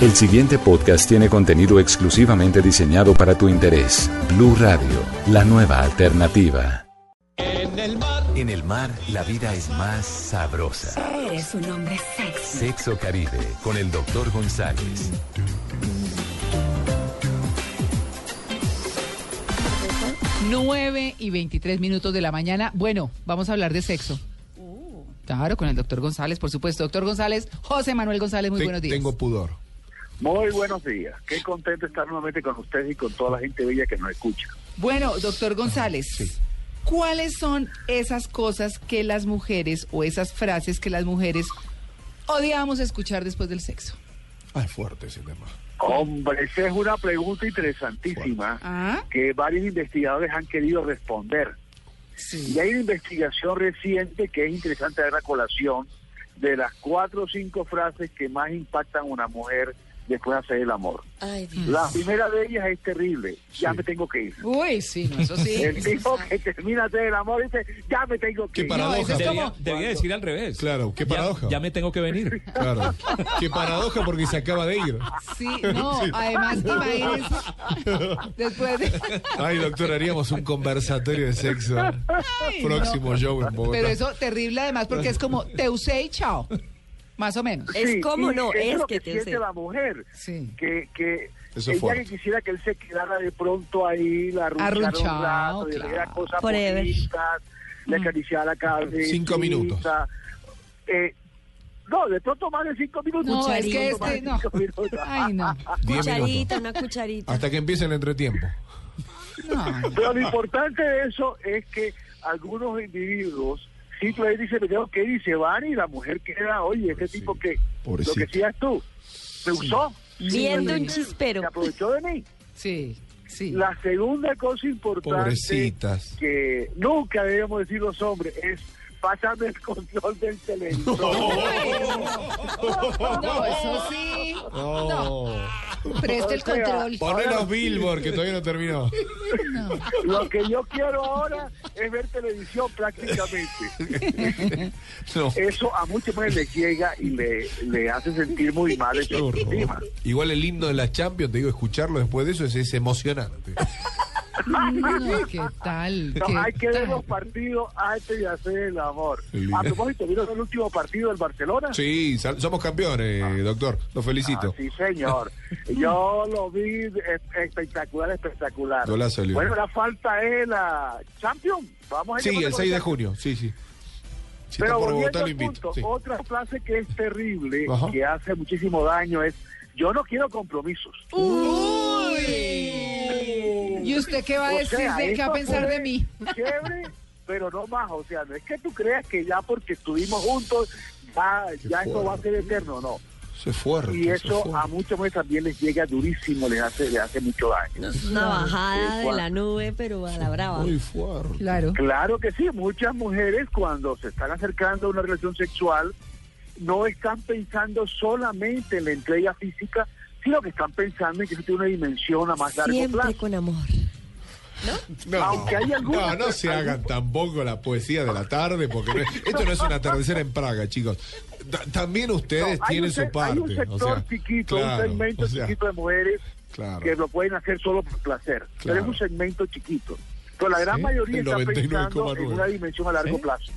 El siguiente podcast tiene contenido exclusivamente diseñado para tu interés. Blue Radio, la nueva alternativa. En el mar. En el mar, la vida es más sabrosa. Eres un hombre sexy. Sexo Caribe, con el doctor González. Nueve y 23 minutos de la mañana. Bueno, vamos a hablar de sexo. Claro, con el doctor González, por supuesto. Doctor González, José Manuel González, muy Te- buenos días. Tengo pudor. Muy buenos días. Qué contento estar nuevamente con ustedes y con toda la gente bella que nos escucha. Bueno, doctor González, ¿cuáles son esas cosas que las mujeres o esas frases que las mujeres odiamos escuchar después del sexo? Es fuerte ese tema. Hombre, esa es una pregunta interesantísima Ah, que varios investigadores han querido responder. sí. Y hay una investigación reciente que es interesante ver la colación de las cuatro o cinco frases que más impactan a una mujer después de hacer el amor. Ay, Dios. La primera de ellas es terrible. Ya me tengo que ir. Uy, sí, no, eso sí. El tipo que termina de hacer el amor dice, ya me tengo que Qué ir. paradoja. eso es Debía, debía decir al revés. Claro, qué Ya- paradoja. Ya, me tengo que venir. Claro. Qué paradoja porque se acaba de ir. Sí, no, además, imagínense, después de... Ay, doctor, haríamos un conversatorio de sexo. Ay, Próximo no. show en Bogotá. Pero eso terrible además porque es como te usé y chao. Más o menos. Es como no, es lo que que te siente usé. la mujer. Sí. que, que Eso es ella fuerte. que quisiera que él se quedara de pronto ahí, la un rato, claro. diera cosas bonitas, le acariciara la cabeza. Cinco minutos. Eh, no, de pronto más de cinco minutos. No, es que este, no. cinco minutos. Ay, no. Diez Cucharita, minutos. una cucharita. Hasta que empiece el entretiempo. no. Pero lo importante de eso es que algunos individuos simplemente dicen, me tengo que ir y se van y la mujer queda, oye, ese tipo que, lo que decías tú, me usó. Viendo un Se chispero. aprovechó de mí. Sí, sí. La segunda cosa importante Pobrecitas. que nunca debemos decir los hombres es pásame el control del televisor. No, eso sí. Oh. Preste el O sea, control. Poné los billboard que todavía no terminó. Lo que yo quiero ahora es ver televisión prácticamente. No. Eso a muchas mujeres les llega y le, le hace sentir muy mal autoestima. Igual el himno de la Champions, te digo, escucharlo después de eso es, es emocionante. No, ¿qué tal? No, ¿Qué hay que ver los partidos antes de hacer el amor. A propósito, ¿vieron el último partido del Barcelona? Sí, somos campeones, doctor. Los felicito. Ah, sí, señor. Yo lo vi espectacular, espectacular. Golazo, Leo. bueno, la falta es la Champions. Vamos a Sí, el con 6 de la junio, sí, sí. Si Pero por volviendo Bogotá, lo invito. punto, sí. otra frase que es terrible, Ajá. que hace muchísimo daño es, yo no quiero compromisos. Uy. ¿Y usted qué va a O decir sea, de qué va a pensar de mí? Chévere, pero no más. O sea, no es que tú creas que ya porque estuvimos juntos, ya, ya esto va a ser eterno, no. Es fuerte. Y eso es a muchas mujeres también les llega durísimo, les hace, les hace mucho daño. Una bajada de la nube, pero a la brava. Muy fuerte. Claro. Claro que sí, muchas mujeres cuando se están acercando a una relación sexual no están pensando solamente en la entrega física, sino que están pensando en que eso tiene una dimensión a más largo Siempre plazo. con amor. No, Aunque hay algunas- no, no se hagan tampoco la poesía de la tarde, porque no es- esto no es un atardecer en Praga, chicos. Ta- también ustedes No, tienen un su parte. Hay un sector o sea, chiquito, claro, un segmento o sea, chiquito de mujeres Claro. que lo pueden hacer solo por placer. Pero Claro. es un segmento chiquito. Pero la gran Sí, mayoría está pensando 99,9. en una dimensión a largo ¿Sí? plazo.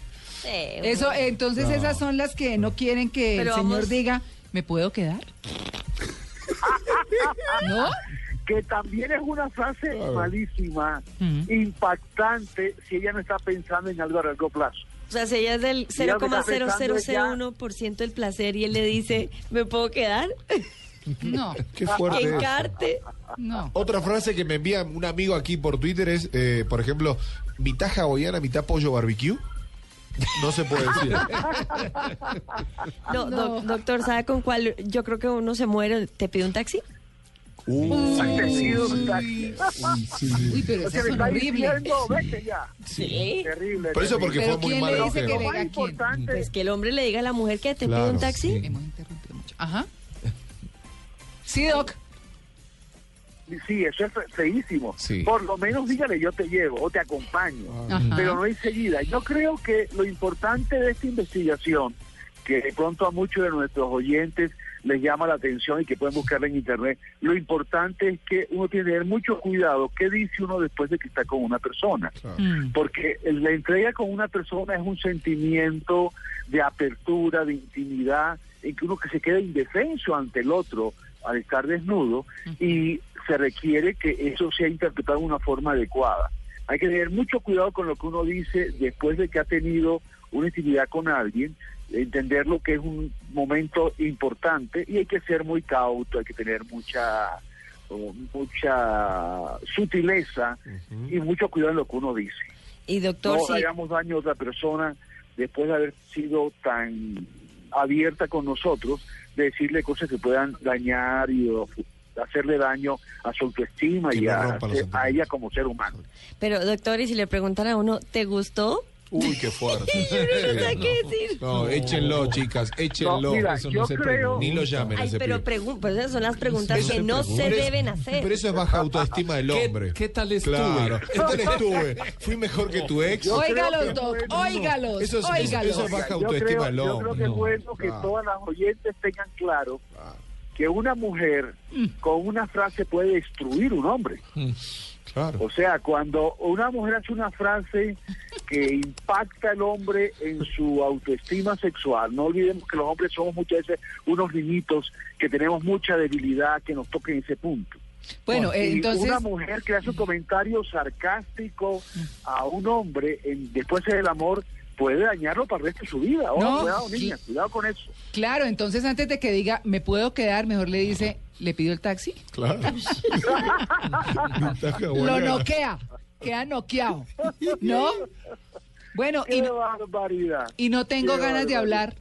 Eso, entonces No. esas son las que no quieren que Pero el señor vamos- diga, ¿me puedo quedar? ¿No? Que también es una frase Claro. malísima, Ujú. impactante, si ella no está pensando en algo a largo plazo. O sea, si ella es del Mira, me está pensando 0,0001% del placer y él le dice, ¿me puedo quedar? No, Qué fuerte. Encarte. no. Otra frase que me envía un amigo aquí por Twitter es, eh, por ejemplo, mitad hawaiana, mitad pollo barbecue. No se puede decir. No, doc- doctor, ¿sabe con cuál? Yo creo que uno se muere. ¿Te pide un taxi? Uh, un taxi. uy, sí, sí. Uy, pero O esas sea, le son está horribles. diciendo, vete ya. Sí. Terrible. Por eso, porque fue muy ¿quién mal le el dice que. Lo importante Pues que el hombre le diga a la mujer que te pide Claro, un taxi. sí. Hemos interrumpido mucho. Ajá. Sí, Doc. Sí, eso es fe- feísimo. Sí. Por lo menos dígale yo te llevo o te acompaño. Ajá. Pero no enseguida. Yo creo que lo importante de esta investigación, que de pronto a muchos de nuestros oyentes les llama la atención y que pueden buscarla en internet. Lo importante es que uno tiene que tener mucho cuidado qué dice uno después de que está con una persona. Mm. Porque la entrega con una persona es un sentimiento de apertura, de intimidad, en que uno que se queda indefenso ante el otro al estar desnudo y se requiere que eso sea interpretado de una forma adecuada. Hay que tener mucho cuidado con lo que uno dice después de que ha tenido una intimidad con alguien, entender lo que es un momento importante y hay que ser muy cauto, hay que tener mucha mucha sutileza y mucho cuidado en lo que uno dice. Y doctor, no sí, hagamos daño a otra persona después de haber sido tan abierta con nosotros, de decirle cosas que puedan dañar y hacerle daño a su autoestima y a, a ella como ser humano. pero doctor, y si le preguntara a uno, ¿te gustó? Uy, qué fuerte. Yo no sé qué decir. No, échenlo, chicas, échenlo. No, mira, Eso yo no se creo-. Ni lo llamen a Ay, ese pero pues esas son las preguntas Eso que se no se deben hacer. Pero eso es baja autoestima del ¿Qué- hombre. qué tal estuve? Claro. ¿Qué tal estuve? Fui mejor que tu ex. Óigalos, Doc, óigalos, Eso es- óigalos. eso es baja autoestima del yo creo hombre. que es No, bueno que todas las oyentes tengan claro que una mujer con una frase puede destruir un hombre. Claro. O sea, cuando una mujer hace una frase que impacta al hombre en su autoestima sexual, no olvidemos que los hombres somos muchas veces unos niñitos que tenemos mucha debilidad que nos toca en ese punto. Bueno, eh, Y entonces, una mujer que hace un comentario sarcástico a un hombre en, después del amor puede dañarlo para el resto de su vida. No, cuidado, sí. niña, cuidado con eso. claro, entonces antes de que diga, ¿me puedo quedar? Mejor le dice, ¿le pido el taxi? Claro. Lo noquea, queda noqueado, ¿no? Bueno, y, ¡Qué no- barbaridad! y no tengo Qué ganas de hablar.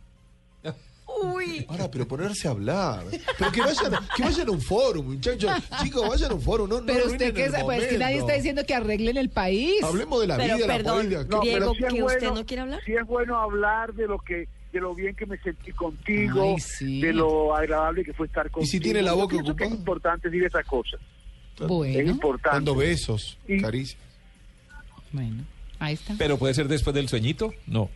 Uy, Ahora, pero ponerse a hablar. Pero que vayan, que vayan a un foro, muchachos. Chicos, vayan a un foro. No, no Pero usted arruinen que es, pues que nadie está diciendo que arreglen el país. Hablemos de la Pero, vida, perdón, la política. No, Diego, pero sí es ¿que usted bueno- no quiere hablar? Sí es bueno hablar de lo que de lo bien que me sentí contigo, Ay, sí. de lo agradable que fue estar contigo. si tiene la boca Yo pienso que ocupada? Es importante decir esas cosas. Es Bueno, importante. Dando besos, Y- caricias. bueno, ahí está. Pero puede ser después del sueñito, no.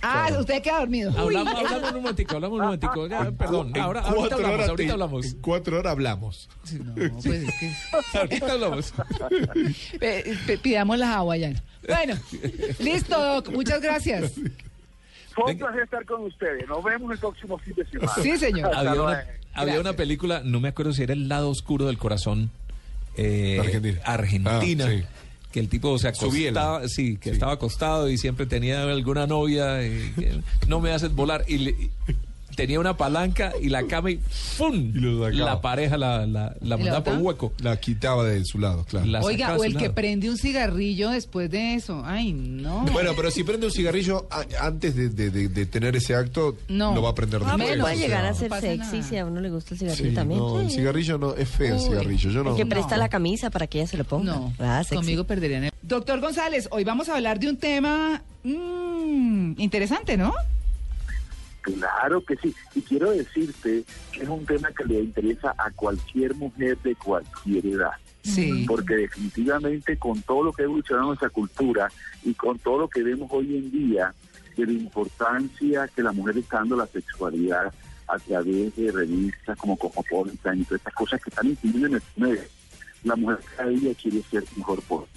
Ah, usted queda dormido. Hablamos, hablamos un momentico, hablamos un momentico. Ya, perdón, En ahora, ahorita hablamos, horas ahorita hablamos. En cuatro horas hablamos. No, pues es que... Ahorita hablamos. Pidamos la hawaiana. Bueno, listo, Doc. Muchas gracias. Fue un placer estar con ustedes. Nos vemos el próximo fin de semana. Sí, señor. Había una, había una Gracias. película, no me acuerdo si era El lado oscuro del corazón. eh, Argentina. Argentina. Ah, sí. Que el tipo se acostaba, sí, que Sí. estaba acostado y siempre tenía alguna novia, y que no me haces volar. Y, le- tenía una palanca y la cama y ¡fum! Y la pareja la, la, la ¿Y la mandaba por un hueco. La quitaba de su lado, claro. La Oiga, o el que lado. prende un cigarrillo después de eso. Ay, no. Bueno, pero si prende un cigarrillo a- antes de, de- de- de tener ese acto, No. lo va a prender Ah, después. puede llegar a no ser pasa sexy nada. si a uno le gusta el cigarrillo Sí, también. no, el cigarrillo no, es feo el cigarrillo. Yo no. El que presta No. la camisa para que ella se lo ponga. No, Ah, sexy. conmigo perderían. el- Doctor González, hoy vamos a hablar de un tema mm, interesante, ¿no? Claro que sí. Y quiero decirte que es un tema que le interesa a cualquier mujer de cualquier edad. Sí. Porque definitivamente con todo lo que ha evolucionado nuestra cultura y con todo lo que vemos hoy en día de la importancia que la mujer está dando a la sexualidad a través de revistas como Cosmopolitan y todas estas cosas que están incidiendo en el medio. La mujer cada día quiere ser mejor polvo.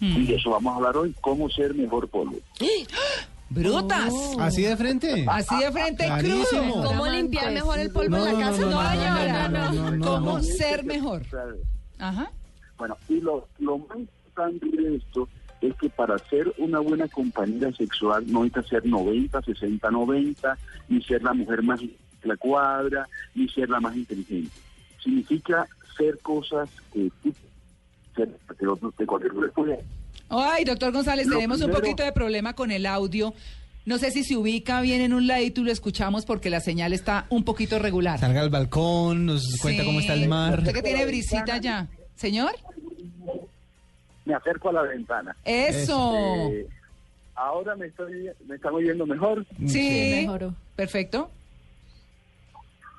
Mm. Y de eso vamos a hablar hoy, cómo ser mejor polvo. ¡Brutas! ¿Así de frente? Así de frente Clarísimo. crudo. ¿Cómo limpiar mejor el polvo No, en la casa? no, no, no, señora, no, no, no, no. ¿Cómo ser mejor? Ajá. Bueno, y lo, lo más importante de esto es que para ser una buena compañera sexual no necesita ser 90, 60, 90, ni ser la mujer más la cuadra, ni ser la más inteligente. Significa ser cosas que tú, ser que cualquier puede. Ay, doctor González, Lo tenemos un poquito de problema con el audio. No sé si se ubica bien en un ladito y lo escuchamos porque la señal está un poquito regular. Salga al balcón, nos cuenta Sí. cómo está el mar. Usted que tiene brisita ya. ¿Señor? Me acerco a la ventana. Eso. Eh, ahora me, estoy, me están oyendo mejor. Sí. Perfecto.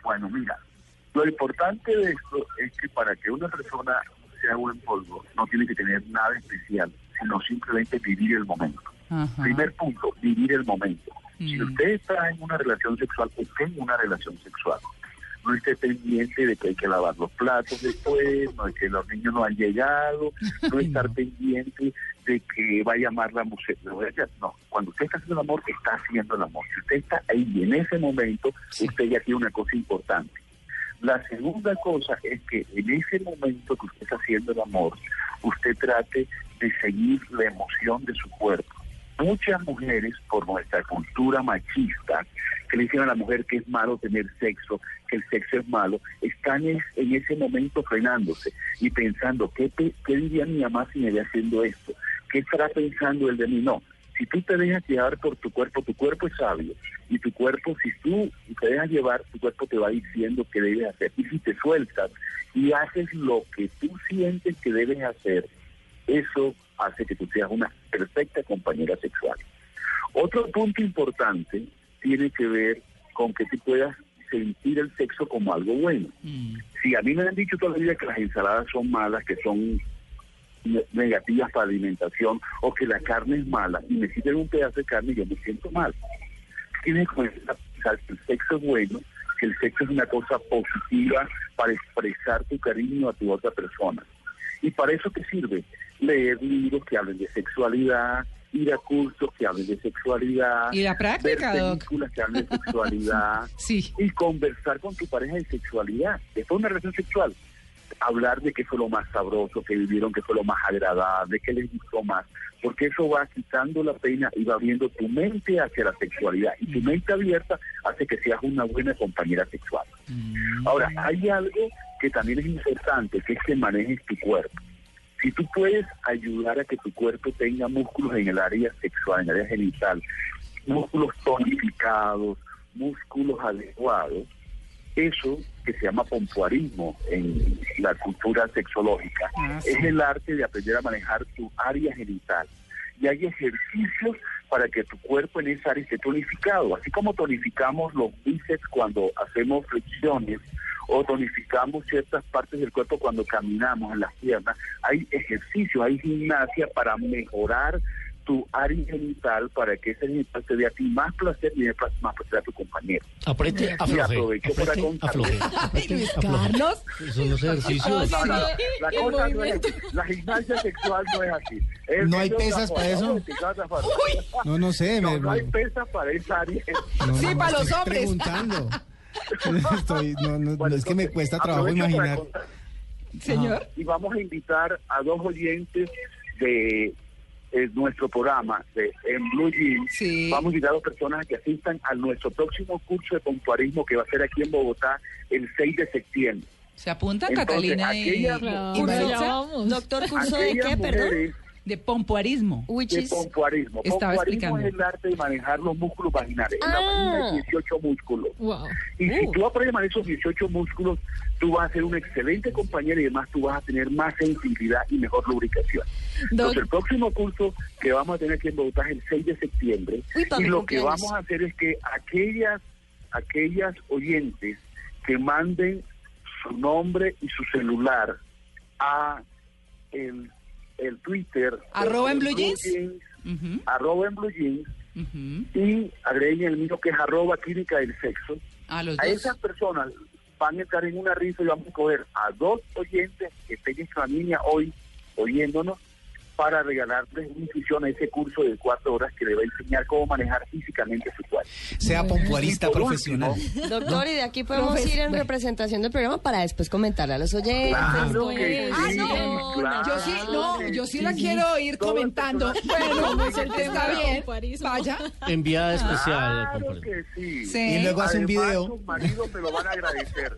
Bueno, mira, lo importante de esto es que para que una persona sea buen polvo no tiene que tener nada especial, sino simplemente vivir el momento. Ajá. Primer punto, vivir el momento. Si Mm. usted está en una relación sexual, esté en una relación sexual. no esté pendiente de que hay que lavar los platos después, no de que los niños no han llegado, no estar pendiente de que va a llamar la mujer. No, no, cuando usted está haciendo el amor, está haciendo el amor. Si usted está ahí y en ese momento, usted ya tiene una cosa importante. La segunda cosa es que en ese momento que usted está haciendo el amor, usted trate de seguir la emoción de su cuerpo. Muchas mujeres, por nuestra cultura machista, que le dicen a la mujer que es malo tener sexo, que el sexo es malo, están es- en ese momento frenándose y pensando, ¿qué, qué diría mi mamá si me ve haciendo esto? ¿Qué estará pensando el de mí? No, si tú te dejas llevar por tu cuerpo, tu cuerpo es sabio. Y tu cuerpo, si tú te dejas llevar, tu cuerpo te va diciendo qué debes hacer. Y si te sueltas y haces lo que tú sientes que debes hacer, eso hace que tú seas una perfecta compañera sexual. Otro punto importante tiene que ver con que tú puedas sentir el sexo como algo bueno. Si a mí me han dicho toda la vida que las ensaladas son malas, que son negativas para alimentación o que la carne es mala y me sirven un pedazo de carne yo me siento mal. Tienes que comenzar a pensar que el sexo es bueno, que el sexo es una cosa positiva para expresar tu cariño a tu otra persona. ¿Y para eso qué sirve? Leer libros que hablen de sexualidad, ir a cursos que hablen de sexualidad, ¿Y la práctica, ver Doc? películas que hablen de sexualidad Sí. y conversar con tu pareja de sexualidad. Después de una relación sexual, hablar de qué fue lo más sabroso que vivieron, qué fue lo más agradable, qué les gustó más, porque eso va quitando la pena y va abriendo tu mente hacia la sexualidad. Y tu mente abierta hace que seas una buena compañera sexual. Ahora, hay algo que también es importante, que es que manejes tu cuerpo. Si tú puedes ayudar a que tu cuerpo tenga músculos en el área sexual, en el área genital, músculos tonificados, músculos adecuados, eso que se llama pompoarismo en la cultura sexológica, Ah, sí. es el arte de aprender a manejar tu área genital. Y hay ejercicios para que tu cuerpo en esa área esté tonificado, así como tonificamos los bíceps cuando hacemos flexiones o tonificamos ciertas partes del cuerpo cuando caminamos en las piernas. Hay ejercicios, hay gimnasia para mejorar tu área genital para que ese genital te dé a ti más placer y dé más placer a tu compañero. Apriete, Y afloje. aprovecho para Luis. Carlos. Son los ejercicios. No, no, la el cosa no es. La gimnasia sexual no es así. Es- ¿No hay pesas para eso? No, no sé. No, me- no hay pesas para esa área. no, Sí, no, para los estoy hombres. preguntando. Estoy- no, no, Bueno, es que me cuesta trabajo imaginar. Señor. Y vamos a invitar a dos oyentes de eh, nuestro programa de en Blue Jeans. Sí. Vamos a invitar a dos personas que asistan a nuestro próximo curso de pompoarismo que va a ser aquí en Bogotá el 6 de septiembre. Se apunta Entonces, Catalina y, aquella- y. Doctor, ¿curso de qué, perdón? De pompoarismo. Which de is... pompoarismo. Estaba Pompoarismo explicando. es el arte de manejar los músculos vaginales. En la Ah. vagina hay 18 músculos. Wow. Y si Uh. tú aprendes a manejar esos 18 músculos, tú vas a ser una excelente compañera y además tú vas a tener más sensibilidad y mejor lubricación. Doc, Entonces, el próximo curso que vamos a tener aquí en Bogotá es el 6 de septiembre. Uy, y lo que vamos a hacer es que aquellas, aquellas oyentes que manden su nombre y su celular a el, el Twitter. Arroba en Blue Jeans. Arroba en Blue Jeans y agreguen el mío que es arroba clínica del sexo. A los A dos. esas personas van a estar en una rifa y vamos a coger a dos oyentes que estén en familia hoy oyéndonos para regalarles una inscripción a ese curso de cuatro horas que le va a enseñar cómo manejar físicamente su cuerpo. Sea por profesional. último, doctor, y de aquí podemos ir en representación del programa para después comentarle a los oyentes. Claro que Ah, sí, no, claro yo sí, no, que yo sí sí. la quiero ir comentando. Bueno, No es el tema está bien. Vaya. Enviada especial. Claro que sí. Sí. Y luego hace un video. sus maridos me lo van a agradecer.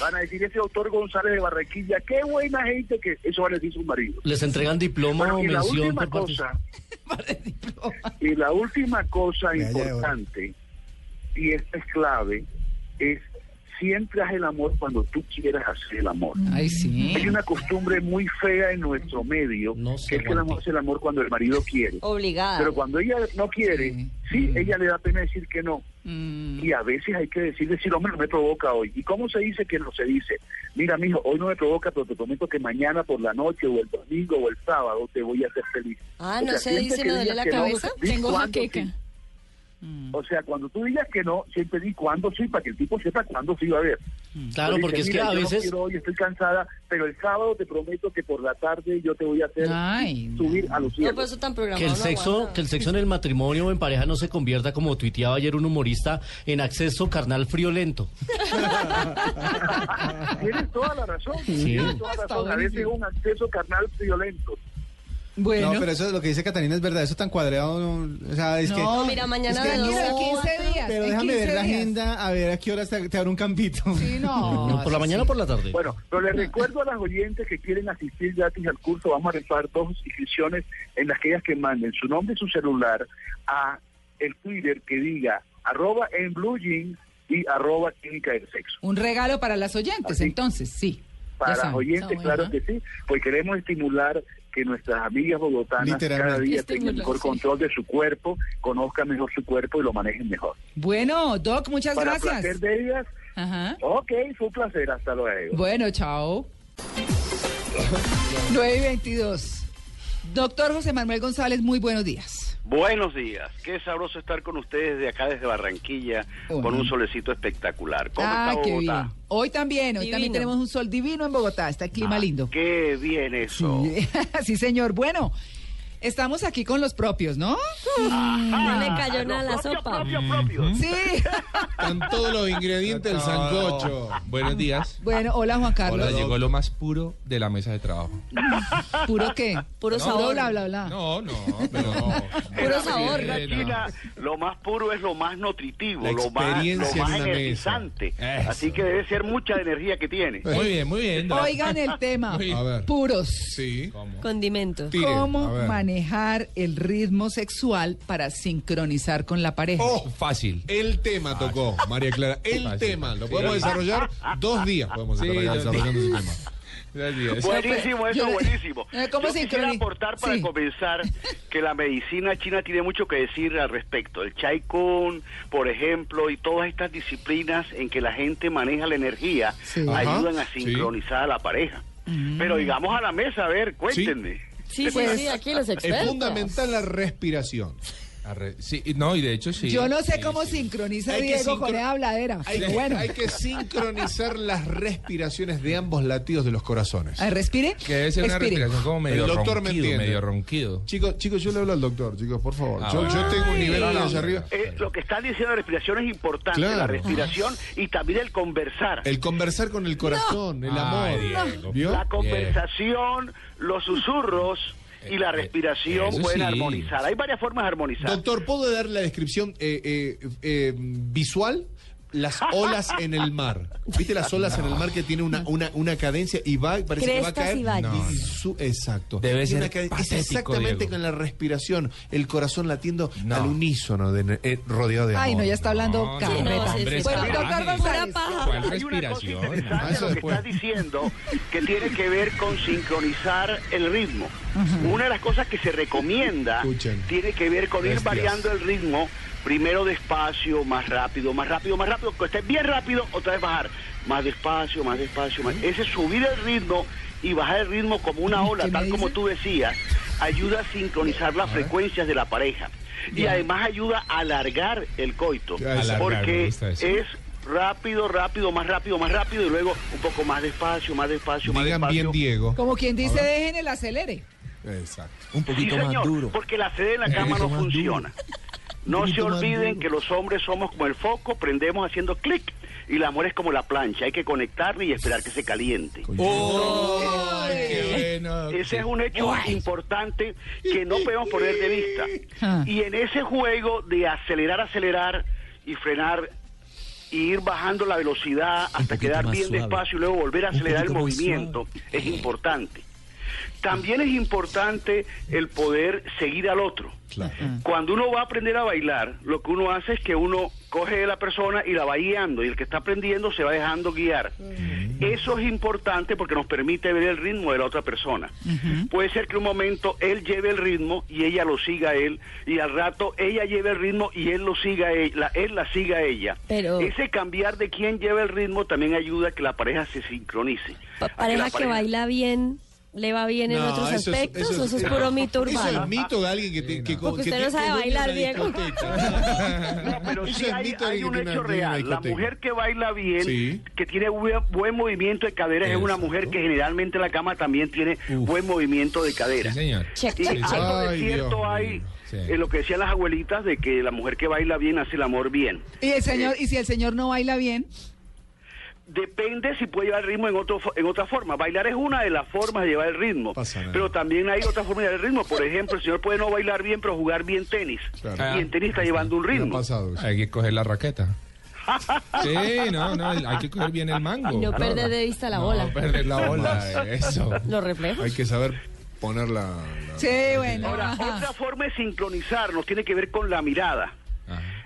Van a decir, ese doctor González de Barranquilla, qué buena gente que eso van a decir sus maridos. ¿Les entregan diploma Bueno, o y la mención última por parte? cosa, y la última cosa importante, y esta es clave, es siempre haz el amor cuando tú quieras hacer el amor. Ay, sí. Hay una costumbre muy fea en nuestro medio, No que es que el amor hace el amor cuando el marido quiere. Obligada. Pero cuando ella no quiere, Sí. sí, Mm. ella le da pena decir que no. Mm, Y a veces hay que decir, decir, hombre, no me provoca hoy. ¿Y cómo se dice que no se dice? Mira, mijo, hoy no me provoca, pero te prometo que mañana por la noche o el domingo o el sábado te voy a hacer feliz. Ah, O ¿no sea, se dice que me duele la no, cabeza? Tengo jaqueca. sí. Mm. O sea, cuando tú digas que no, siempre di cuándo sí, para que el tipo sepa cuándo sí va a ver. Claro, Yo porque es que "Mira, a yo no veces- quiero hoy, estoy cansada, pero el sábado te prometo que por la tarde yo te voy a hacer Ay, subir a los No, cielos. por eso tan programado. Que el no sexo, aguanta. que el sexo en el matrimonio o en pareja no se convierta como tuiteaba ayer un humorista en acceso carnal friolento. Tienes toda la razón. Sí. Tienes toda la razón. A veces es un acceso carnal violento. Bueno. No, pero eso es lo que dice Catalina es verdad, eso tan cuadrado, no, o sea, es que... No, mira, mañana es que- de dos Mira, a 15 días. Pero déjame 15 ver la días. agenda, a ver a qué horas te, te abre un campito. Sí, no. ¿Por la mañana o por la tarde? Bueno, pero les recuerdo a las oyentes que quieren asistir gratis al curso, vamos a rifar dos inscripciones en las que ellas que manden su nombre y su celular a el Twitter que diga arroba en blue jeans y arroba clínica del sexo. Un regalo para las oyentes, Así. entonces, sí. Para saben. oyentes, claro que sí, pues queremos estimular que nuestras amigas bogotanas cada día tengan mejor sí. control de su cuerpo, conozcan mejor su cuerpo y lo manejen mejor. Bueno, Doc, muchas Para gracias. placer de ellas, Ajá. ok, fue un placer, hasta luego. Bueno, chao. 9 y 22. Doctor José Manuel González, muy buenos días. Buenos días, qué sabroso estar con ustedes de acá desde Barranquilla con un solecito espectacular. ¿Cómo Ah, está qué Bogotá? bien. Hoy también, hoy también tenemos un sol divino en Bogotá, está el clima Ah, lindo. Qué bien eso. Sí. sí, señor. Bueno, estamos aquí con los propios, ¿no? No le cayó nada a la Los propios, sopa. propios, propios. Sí. Están todos los ingredientes del sancocho. Buenos días. Bueno, hola Juan Carlos. Hola, llegó lo más puro de la mesa de trabajo. ¿Puro qué? Puro No, sabor. bla, bla, bla. No, no, pero Puro sabor. China, lo más puro es lo más nutritivo, La lo más, lo más energizante. Así que debe ser mucha energía que tiene. Muy bien, muy bien. Oigan el tema. A ver. Puros. Sí. ¿Cómo? Condimentos. Tire, a ¿Cómo ver. Manejar el ritmo sexual para sincronizar con la pareja? Oh, Fácil. el tema tocó, María Clara. El Fácil. tema. Lo Sí. podemos desarrollar dos días. Podemos Sí, estar desarrollando ese tema. Gracias. Buenísimo, eso, Yo- buenísimo. Eh, ¿cómo Yo se quisiera aportar para Sí. comenzar que la medicina china tiene mucho que decir al respecto. El Chai Kung, por ejemplo, y todas estas disciplinas en que la gente maneja la energía Sí. ayudan Ajá, a sincronizar a la pareja. Mm. Pero digamos a la mesa, a ver, cuéntenme. Sí, sí, sí, aquí los Es expertos. fundamental la respiración. Arre- Sí, no, y de hecho sí. Yo no sé Sí, cómo sí. sincroniza Hay Diego sincro- con esa habladera. Hay, que, bueno. hay que sincronizar las respiraciones de ambos latidos de los corazones. A ver, respire. Que debe ser una Expire. respiración como medio El doctor me ronquido, medio ronquido. Chicos, chicos, yo le hablo al doctor, chicos, por favor. Ah, yo, bueno. yo tengo un nivel No, no, allá arriba. eh, lo que está diciendo la respiración es importante, Claro. la respiración y también el conversar. El conversar con el corazón, el amor. Ay, Diego. ¿Vio? La conversación, los susurros y la respiración Eso pueden sí. armonizar. Hay varias formas de armonizar. Doctor, ¿puedo dar la descripción eh, eh, eh, visual? Las olas en el mar. ¿Viste las olas en el mar que tiene una, una, una cadencia y va, parece que va a caer? y valles. Y su- exacto. Debe ser una caden- es exactamente Diego. con la respiración, el corazón latiendo No. al unísono, de, eh, rodeado de amor. Ay, no, ya está hablando No, no, carreta. no, sí, sí, bueno, sí. doctor Pura González. paja. ¿Cuál Hay una cosa respiración? lo que estás diciendo que tiene que ver con sincronizar el ritmo. Una de las cosas que se recomienda Escuchen. tiene que ver con ir Bestias. variando el ritmo, primero despacio, más rápido, más rápido, más rápido, que esté bien rápido, otra vez bajar, más despacio, más despacio, más... Ese subir el ritmo y bajar el ritmo como una ola, ¿Qué me tal como tú decías, ayuda a sincronizar las frecuencias de la pareja. Y además ayuda a alargar el coito, porque es rápido, rápido, más rápido, más rápido y luego un poco más despacio, más despacio, más Digan despacio. bien Diego. Como quien dice, dejen el acelere. Exacto. Un Sí, poquito señor, más duro. porque la sede en la cama no duro. No se olviden que los hombres somos como el foco, prendemos haciendo clic y el amor es como la plancha, hay que conectarle y esperar que se caliente. ¡Oh! ¡Qué bueno! Ese es un hecho importante que no podemos poner de vista. Ah. Y en ese juego de acelerar, acelerar y frenar y ir bajando la velocidad hasta quedar bien suave. despacio y luego volver a acelerar el movimiento es importante. También es importante el poder seguir al otro. Claro. Cuando uno va a aprender a bailar, lo que uno hace es que uno coge a la persona y la va guiando, y el que está aprendiendo se va dejando guiar. Eso es importante porque nos permite ver el ritmo de la otra persona. Puede ser que un momento él lleve el ritmo y ella lo siga a él, y al rato ella lleve el ritmo y él lo siga a ella, él la siga a ella. Pero- Ese cambiar de quién lleva el ritmo también ayuda a que la pareja se sincronice. Pa- A que pareja la que baila bien le va bien en No, otros eso es- aspectos eso o es- eso es puro mito Eso urbano? es mito de alguien que, te- que, Porque que usted no tiene- sabe que bailar, Diego. discoteca. Pero Eso sí es hay, mito hay que un hecho real. La mujer que baila bien, Sí. que tiene buen, buen movimiento de caderas, es una mujer que generalmente en la cama también tiene buen movimiento de cadera. Sí, señor. Check, Y algo de cierto Dios hay. Sí. en lo que decían las abuelitas de que la mujer que baila bien hace el amor bien. Y el señor, y si el señor no baila bien, Depende si puede llevar el ritmo en, otro, fo- en otra forma. Bailar es una de las formas de llevar el ritmo. Pero también hay otras formas de llevar el ritmo. Por ejemplo, el señor puede no bailar bien, pero jugar bien tenis. Claro. Y en tenis está llevando un ritmo. pasado. Hay que coger la raqueta. Sí, no, no, hay que coger bien el mango. Y no perder de vista la No bola. perder la bola, eso. Los reflejos. Hay que saber poner la... la- sí, bueno. Ahora, ajá. otra forma de sincronizarnos tiene que ver con la mirada.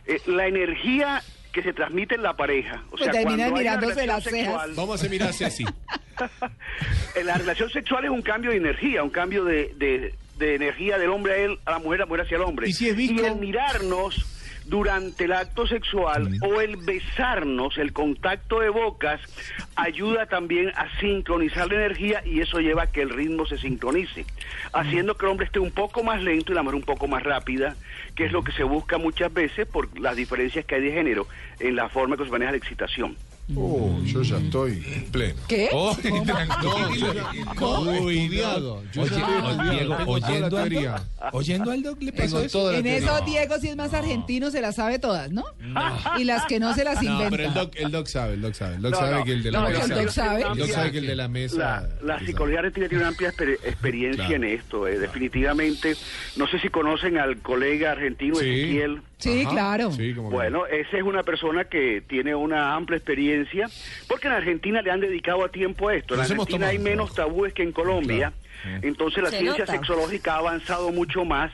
Eh, la energía que se transmite en la pareja. O Pues sea, terminan cuando hay una mirándose relación las cejas. sexual, Vamos a mirarse así. la relación sexual es un cambio de energía, un cambio de, de- de energía del hombre a él, a la mujer, a la mujer hacia el hombre. ¿Y si es visco? el mirarnos durante el acto sexual o el besarnos, el contacto de bocas, ayuda también a sincronizar la energía y eso lleva a que el ritmo se sincronice, haciendo que el hombre esté un poco más lento y la mujer un poco más rápida, que es lo que se busca muchas veces por las diferencias que hay de género en la forma que se maneja la excitación. Oh, yo ya estoy pleno. ¿Qué? Oh, No, tranquilo. yo ya- ¿Cómo? estudiado. Yo Oye, ya estoy o- estudiado, Diego, tengo toda la oyendo al, teoría. doc, oyendo al doc le pasó eso. En eso Diego, si es más argentino, se las sabe todas, ¿no? Y las que no se las No, inventa. pero el doc, el doc sabe, el doc sabe. El doc No, sabe no. que el de la No, mesa. el doc sabe. El doc sabe que el de la mesa. La, psicología argentina tiene una amplia exper- experiencia Claro. en esto, eh, definitivamente. No sé si conocen al colega argentino Sí. Ezequiel. Sí, Ajá. claro. Sí, como que- Bueno, esa es una persona que tiene una amplia experiencia, porque en Argentina le han dedicado a tiempo a esto. En Nos Argentina hay menos tabúes que en Colombia, entonces la Se ciencia nota. sexológica ha avanzado mucho más.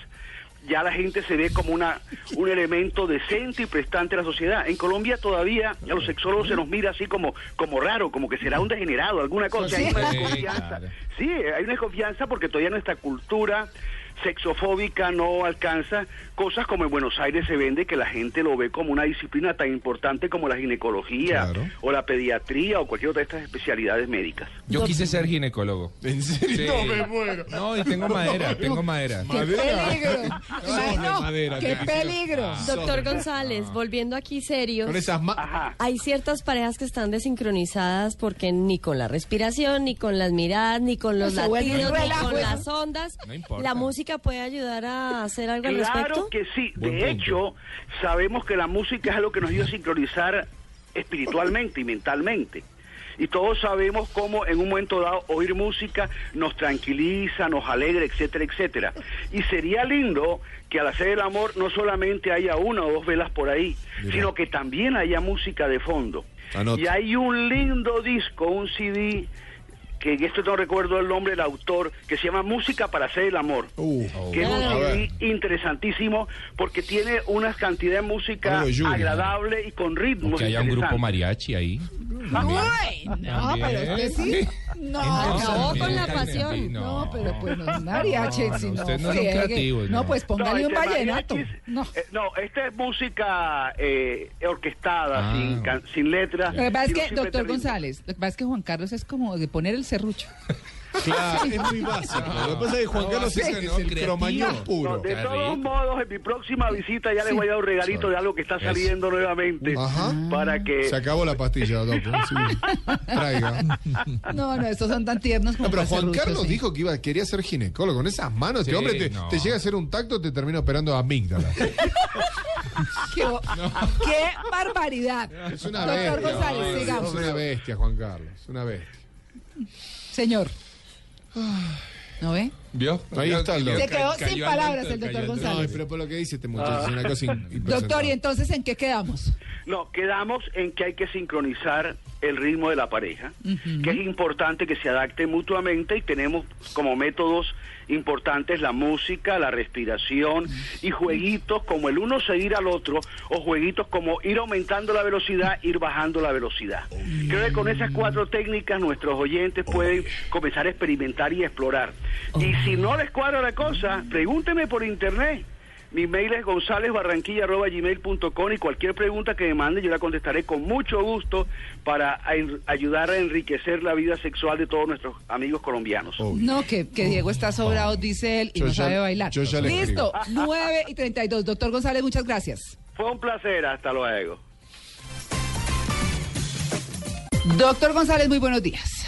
Ya la gente se ve como una un elemento decente y prestante a la sociedad. En Colombia todavía a los sexólogos se nos mira así como como raro, como que será un degenerado, alguna cosa. Sí. Hay una desconfianza. claro. Sí, hay una desconfianza porque todavía nuestra cultura sexofóbica no alcanza cosas como en Buenos Aires se vende que la gente lo ve como una disciplina tan importante como la ginecología Claro. o la pediatría o cualquier otra de estas especialidades médicas. Yo quise ser ginecólogo. ¿En serio? Sí. No me muero. No, y tengo madera, tengo madera. ¡Qué peligro! de No, madera, ¡Qué peligro! Doctor González, volviendo aquí serios. Con esas ma- Ajá. Hay ciertas parejas que están desincronizadas porque ni con la respiración, ni con las miradas, ni con los latidos, ni con eso. las ondas. No importa. ¿La música puede ayudar a hacer algo al Claro respecto? que sí. Buen de punto. hecho, sabemos que la música es algo que nos ayuda a sincronizar espiritualmente y mentalmente. Y todos sabemos cómo en un momento dado oír música nos tranquiliza, nos alegra, etcétera, etcétera. Y sería lindo que al hacer el amor no solamente haya una o dos velas por ahí, Mira. sino que también haya música de fondo. Y hay un lindo disco, un CD, que en esto no recuerdo el nombre del autor, que se llama Música para hacer el amor Uh, que es un. CD interesantísimo porque tiene una cantidad de música agradable y con ritmos Que haya un grupo mariachi ahí. Uy, no, pero usted sí. No, Acabó no, con la pasión. no, pero pues no es mariachi, no, si no no creativos, pues póngale un este vallenato. No. eh, no, esta es música eh, orquestada, Ah. sin, can- sin letra. Lo que pasa es sino que, doctor. González, lo que pasa es que Juan Carlos es como de poner el serrucho. Claro, es muy básico. Lo que pasa es que Juan No, Carlos es, es el creativo. cromañón No, puro. de todos modos, en mi próxima visita ya les voy a dar un regalito de algo que está saliendo nuevamente Ajá. para que Se acabó la pastilla, doctor. Sí. Traiga. No, no, estos son tan tiernos como No, pero Juan Carlos sí. dijo que iba, quería ser ginecólogo. Con esas manos, este hombre te, no. te llega a hacer un tacto, te termina operando amígdala. ¡Qué, qué barbaridad! Es una Doctor bestia. González, Es sigamos. una bestia, Juan Carlos. Es una bestia. Señor. ¿No ve? ¿Vio? Ahí está el doctor. Se quedó Cayó sin al palabras el doctor González. No, pero por lo que dice este muchacho, es una cosa in- Doctor, ¿y entonces en qué quedamos? No, quedamos en que hay que sincronizar el ritmo de la pareja, que es importante que se adapte mutuamente y tenemos como métodos importantes la música, la respiración y jueguitos como el uno seguir al otro o jueguitos como ir aumentando la velocidad, ir bajando la velocidad. Creo que con esas cuatro técnicas nuestros oyentes pueden comenzar a experimentar y explorar. Y si no les cuadra la cosa, pregúnteme por internet. Mi mail es gonzalezbarranquilla.gmail.com y cualquier pregunta que me mande yo la contestaré con mucho gusto para ayudar a enriquecer la vida sexual de todos nuestros amigos colombianos. No, que, que Diego está sobrado, dice él, y Yo no ya- sabe bailar. yo ya le Listo, escribo. 9 y 32. Doctor González, muchas gracias. Fue un placer, hasta luego. Doctor González, muy buenos días.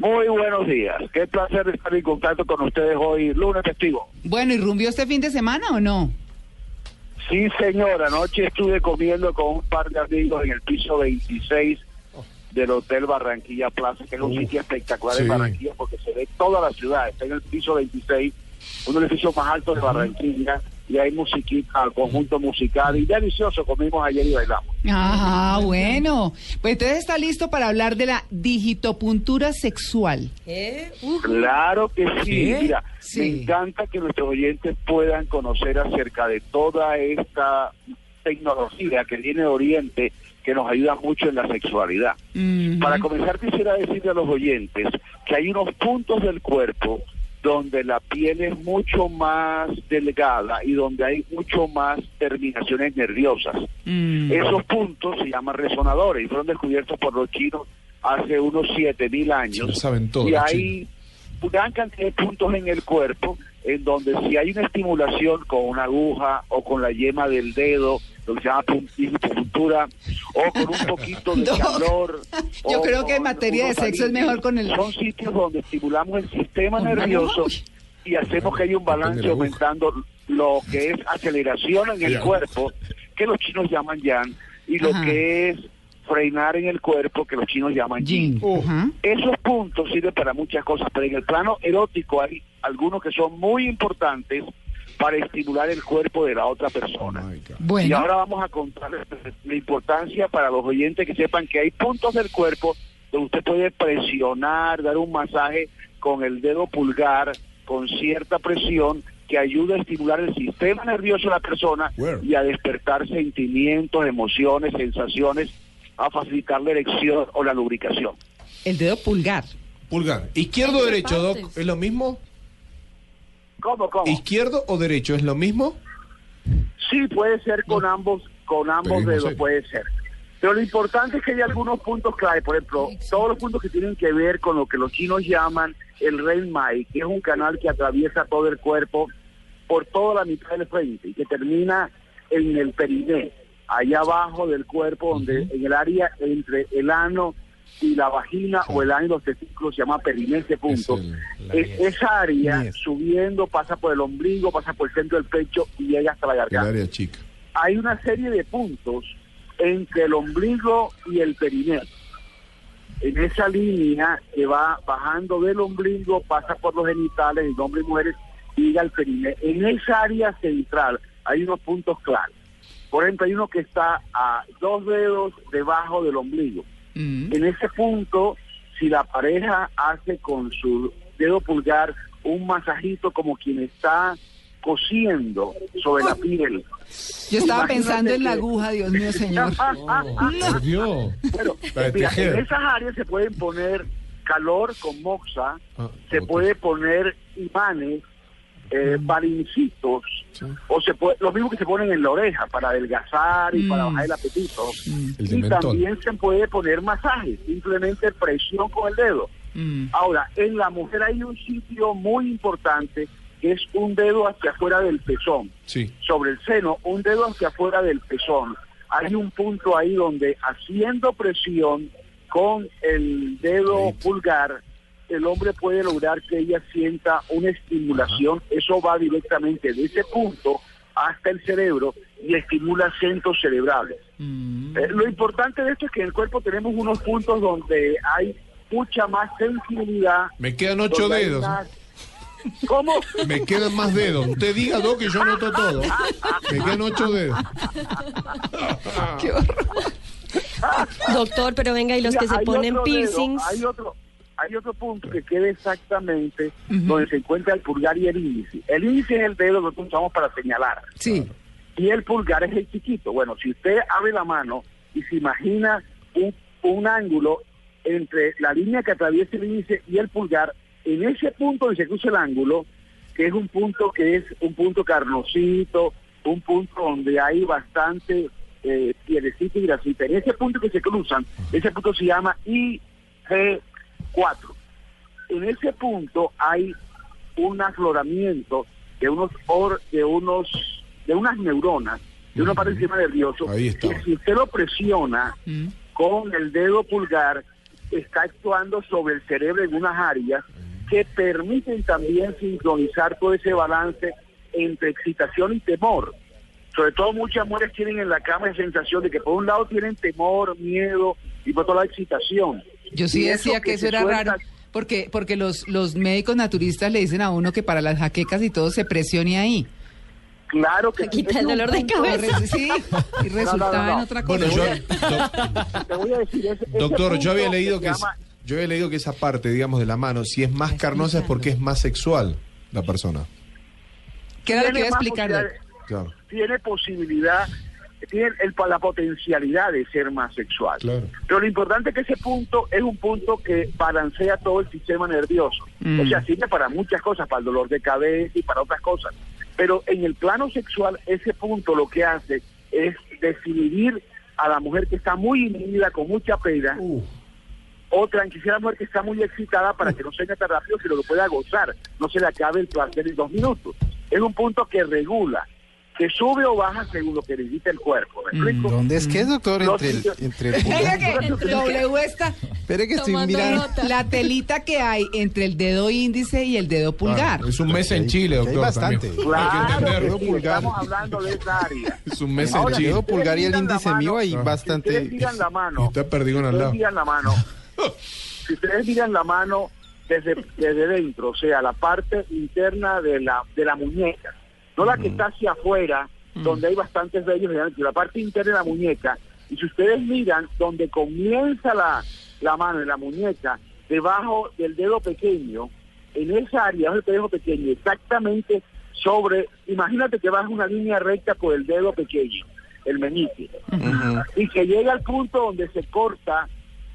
Muy buenos días. Qué placer estar en contacto con ustedes hoy, lunes festivo. Bueno, ¿y rumbió este fin de semana o no? Sí, señora. Anoche estuve comiendo con un par de amigos en el piso 26 del Hotel Barranquilla Plaza, que es un sitio espectacular sí. en Barranquilla porque se ve toda la ciudad. Está en el piso 26, uno de los edificios más altos de Barranquilla, y hay musiquita, conjunto musical, y delicioso. Comimos ayer y bailamos. Ajá, bueno. Pues entonces está listo para hablar de la digitopuntura sexual. Claro que sí. ¿Qué? Mira, Sí. me encanta que nuestros oyentes puedan conocer acerca de toda esta tecnología que viene de Oriente que nos ayuda mucho en la sexualidad. Para comenzar quisiera decirle a los oyentes que hay unos puntos del cuerpo donde la piel es mucho más delgada y donde hay mucho más terminaciones nerviosas. Esos puntos se llaman resonadores y fueron descubiertos por los chinos hace unos 7000 años. saben todo, y hay gran cantidad de puntos en el cuerpo en donde si hay una estimulación con una aguja o con la yema del dedo, lo que se llama puntura, o con un poquito de calor. Yo creo que en con materia de sexo es mejor con el... Son sitios donde estimulamos el sistema nervioso y hacemos que haya un balance aumentando lo que es aceleración en el cuerpo, que los chinos llaman yang, y lo Ajá. que es frenar en el cuerpo, que los chinos llaman yin. Esos puntos sirven para muchas cosas, pero en el plano erótico hay algunos que son muy importantes para estimular el cuerpo de la otra persona. Bueno. Y ahora vamos a contarles la importancia para los oyentes que sepan que hay puntos del cuerpo donde usted puede presionar, dar un masaje con el dedo pulgar, con cierta presión, que ayuda a estimular el sistema nervioso de la persona y a despertar sentimientos, emociones, sensaciones, a facilitar la erección o la lubricación. El dedo pulgar. Pulgar. ¿Izquierdo o derecho, Doc? ¿Es lo mismo? ¿Cómo, cómo? ¿Izquierdo o derecho? ¿Es lo mismo? Sí, puede ser con ambos, con ambos Pedimos dedos, puede ser. Pero lo importante es que hay algunos puntos clave, por ejemplo, todos los puntos que tienen que ver con lo que los chinos llaman el Ren Mai, que es un canal que atraviesa todo el cuerpo por toda la mitad del frente y que termina en el periné, allá abajo del cuerpo, donde en el área entre el ano y la vagina o el los testículos se llama periné ese punto. Es- esa área subiendo pasa por el ombligo, pasa por el centro del pecho y llega hasta la El garganta área chica. hay una serie de puntos entre el ombligo y el perineo. En esa línea que va bajando del ombligo, pasa por los genitales de hombres y mujeres y llega al perineo. En esa área central hay unos puntos claros. Por ejemplo, hay uno que está a dos dedos debajo del ombligo. En ese punto, si la pareja hace con su dedo pulgar un masajito como quien está cosiendo sobre la piel. Yo estaba Imagínate pensando en la aguja, Dios mío, señor. Por Dios. Bueno, mira, en esas áreas se pueden poner calor con moxa, Ah, se puede poner imanes, eh, balincitos, o se puede, lo mismo que se ponen en la oreja para adelgazar y para Mm. bajar el apetito. El y también se puede poner masajes, simplemente presión con el dedo. Mm. Ahora, en la mujer hay un sitio muy importante que es un dedo hacia afuera del pezón Sí. sobre el seno, un dedo hacia afuera del pezón. Hay un punto ahí donde haciendo presión con el dedo pulgar, el hombre puede lograr que ella sienta una estimulación. Eso va directamente de ese punto hasta el cerebro y estimula centros cerebrales. Eh, lo importante de esto es que en el cuerpo tenemos unos puntos donde hay mucha más sensibilidad. Me quedan ocho dedos. más- ¿Cómo? Me quedan más dedos. Usted diga, Doc, que yo noto todo. Me quedan ocho dedos. Qué horror. Doctor, pero venga, y los Mira, que se ponen otro dedo, piercings. hay otro hay otro punto que queda exactamente donde se encuentra el pulgar y el índice. El índice es el dedo que usamos para señalar. Sí. Y el pulgar es el chiquito. Bueno, si usted abre la mano y se imagina un, un ángulo entre la línea que atraviesa el índice y el pulgar, en ese punto donde se cruza el ángulo, que es un punto que es un punto carnosito, un punto donde hay bastante eh, pielecita y grasita. En ese punto que se cruzan, ese punto se llama IG4. En ese punto hay un afloramiento de unos or- de unos de unas neuronas de una parte del sistema nervioso Ahí está. que si usted lo presiona con el dedo pulgar está actuando sobre el cerebro en unas áreas que permiten también sincronizar todo ese balance entre excitación y temor. Sobre todo muchas mujeres tienen en la cama la sensación de que por un lado tienen temor, miedo y por otro lado excitación. Yo sí decía que eso era suelta- raro. Porque, porque los, los médicos naturistas le dicen a uno que para las jaquecas y todo se presione ahí. Claro que Se quita el dolor de cabeza. Sí, y resultaba no, no, no. en otra cosa. Bueno, yo, Te voy a decir, ese- ese doctor, yo había leído que es- yo había leído que esa parte, digamos, de la mano, si es más carnosa es porque es más sexual la persona. ¿Qué era lo que tiene iba a explicar? Posibilidades- Claro. Tiene el, la potencialidad de ser más sexual. Claro. Pero lo importante es que ese punto es un punto que balancea todo el sistema nervioso. Mm. O sea, sirve para muchas cosas, para el dolor de cabeza y para otras cosas. Pero en el plano sexual, ese punto lo que hace es desinhibir a la mujer que está muy inhibida, con mucha pena, o tranquilizar a la mujer que está muy excitada para que no se tan rápido, sino que pueda gozar, no se le acabe el placer en dos minutos. Es un punto que regula, que sube o baja según lo que necesita el cuerpo. ¿Me explico? ¿Dónde es que es, doctor? Los Entre el, entre el W está Espere que estoy mirando. nota. la telita que hay entre el dedo índice y el dedo pulgar. Claro, es un mes en Chile, hay doctor. bastante. Claro, Hay que entenderlo. que sí, pulgar. estamos hablando de esa área. Es un mes Ahora, en El dedo Chile. pulgar y el índice mío hay bastante. Si ustedes miran la mano, Y está perdido al lado. ustedes miran la mano, si ustedes miran la mano desde, desde dentro, o sea, la parte interna de la, de la muñeca, no la que está hacia afuera, donde hay bastantes vellos, la parte interna de la muñeca, y si ustedes miran donde comienza la, la mano en la muñeca, debajo del dedo pequeño, en esa área, del dedo pequeño, exactamente sobre, imagínate que vas una línea recta por el dedo pequeño, el meñique, y que llega al punto donde se corta,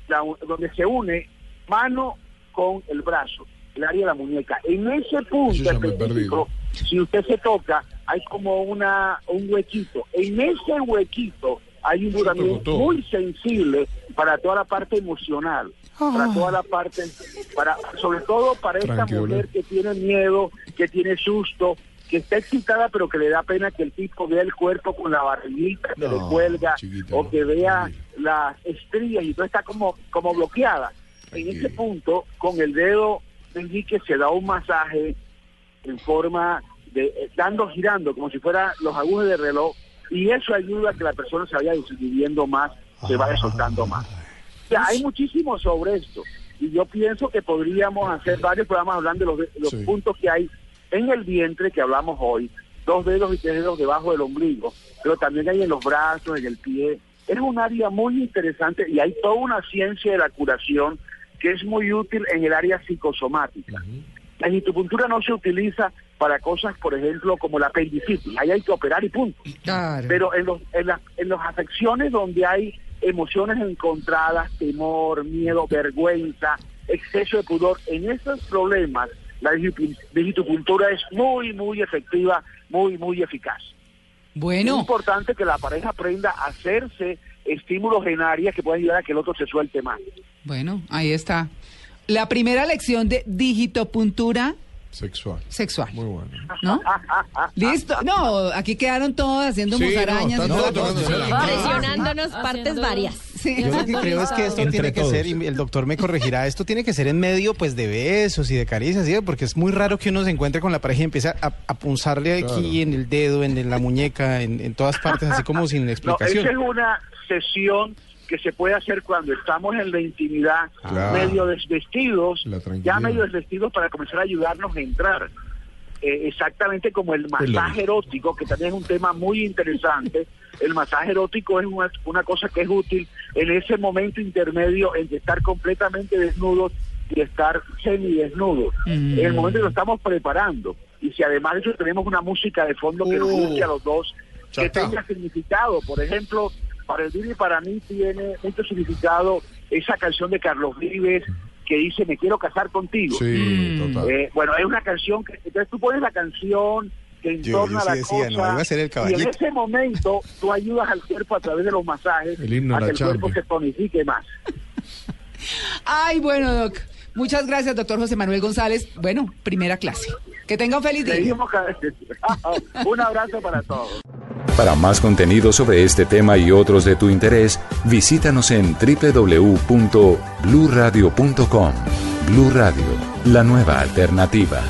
la- donde se une mano con el brazo, el área de la muñeca. En ese punto Si usted se toca, hay como una un huequito. En ese huequito hay un duramiento botón. muy sensible para toda la parte emocional, para toda la parte, para sobre todo para esta Tranquilo. mujer que tiene miedo, que tiene susto, que está excitada pero que le da pena que el tipo vea el cuerpo con la barriguita que le cuelga chiquita, o que vea las estrías y todo está como como bloqueada. En ese punto, con el dedo meñique se da un masaje en forma de eh, dando girando como si fuera los agujes de reloj y eso ayuda a que la persona se vaya desinhibiendo más, se vaya soltando más. O sea, hay muchísimo sobre esto y yo pienso que podríamos hacer varios programas hablando de los, de los Sí. puntos que hay en el vientre que hablamos hoy, dos dedos y tres dedos debajo del ombligo, pero también hay en los brazos, en el pie. Es un área muy interesante y hay toda una ciencia de la curación que es muy útil en el área psicosomática. La digitopuntura no se utiliza para cosas, por ejemplo, como la apendicitis. Ahí hay que operar y punto. Claro. Pero en, los, en, las, en las afecciones donde hay emociones encontradas, temor, miedo, vergüenza, exceso de pudor, en esos problemas la digitopuntura es muy, muy efectiva, muy, muy eficaz. Es Bueno, importante que la pareja aprenda a hacerse estímulos en áreas que puedan ayudar a que el otro se suelte más. bueno, ahí está. La primera lección de digitopuntura Sexual. sexual, Muy bueno. ¿no? Listo. No, aquí quedaron todos haciendo Sí, no, musarañas. y todo mano. Presionándonos partes Haciendo- varias. Sí. Yo lo que creo es que esto Entre tiene que todos. ser, y el doctor me corregirá, esto tiene que ser en medio pues de besos y de caricias, ¿sí? porque es muy raro que uno se encuentre con la pareja y empiece a, a punzarle aquí Claro. en el dedo, en, en la muñeca, en, en todas partes, así como sin No, explicación. esa es una sesión que se puede hacer cuando estamos en la intimidad, Claro. medio desvestidos, ya medio desvestidos para comenzar a ayudarnos a entrar. Eh, exactamente como el masaje erótico, que también es un tema muy interesante. El masaje erótico es una, una cosa que es útil en ese momento intermedio entre estar completamente desnudos y estar semidesnudos. Mm. En el momento que lo estamos preparando. Y si además de eso tenemos una música de fondo que nos Uh. guste a los dos, Ya que tenga significado. Por ejemplo, para el Vive y para mí tiene mucho significado esa canción de Carlos Vives, que dice me quiero casar contigo. Sí, total. Eh, bueno, es una canción que entonces tú pones la canción que Yo- entorna yo sí la decía, no, cosa iba a ser el y en ese momento tú ayudas al cuerpo a través de los masajes El himno a que la el cuerpo se tonifique más. Ay, bueno, Doc. Muchas gracias, doctor José Manuel González. Bueno, primera clase. Que tenga un feliz día. Un abrazo para todos. Para más contenido sobre este tema y otros de tu interés, visítanos en www.bluradio.com. Blu Radio, la nueva alternativa.